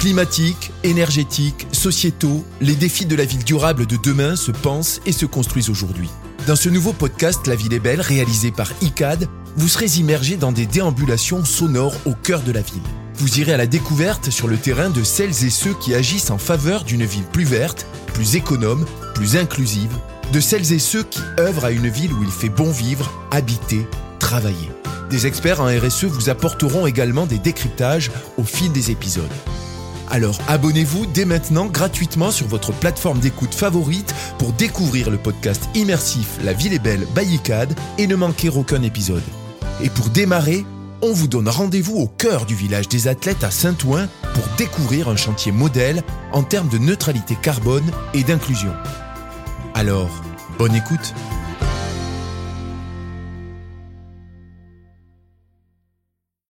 Climatiques, énergétiques, sociétaux, les défis de la ville durable de demain se pensent et se construisent aujourd'hui. Dans ce nouveau podcast La ville est belle, réalisé par ICAD, vous serez immergé dans des déambulations sonores au cœur de la ville. Vous irez à la découverte sur le terrain de celles et ceux qui agissent en faveur d'une ville plus verte, plus économe, plus inclusive, de celles et ceux qui œuvrent à une ville où il fait bon vivre, habiter, travailler. Des experts en RSE vous apporteront également des décryptages au fil des épisodes. Alors abonnez-vous dès maintenant gratuitement sur votre plateforme d'écoute favorite pour découvrir le podcast immersif La ville est belle by ICAD et ne manquer aucun épisode. Et pour démarrer, on vous donne rendez-vous au cœur du village des athlètes à Saint-Ouen pour découvrir un chantier modèle en termes de neutralité carbone et d'inclusion. Alors, bonne écoute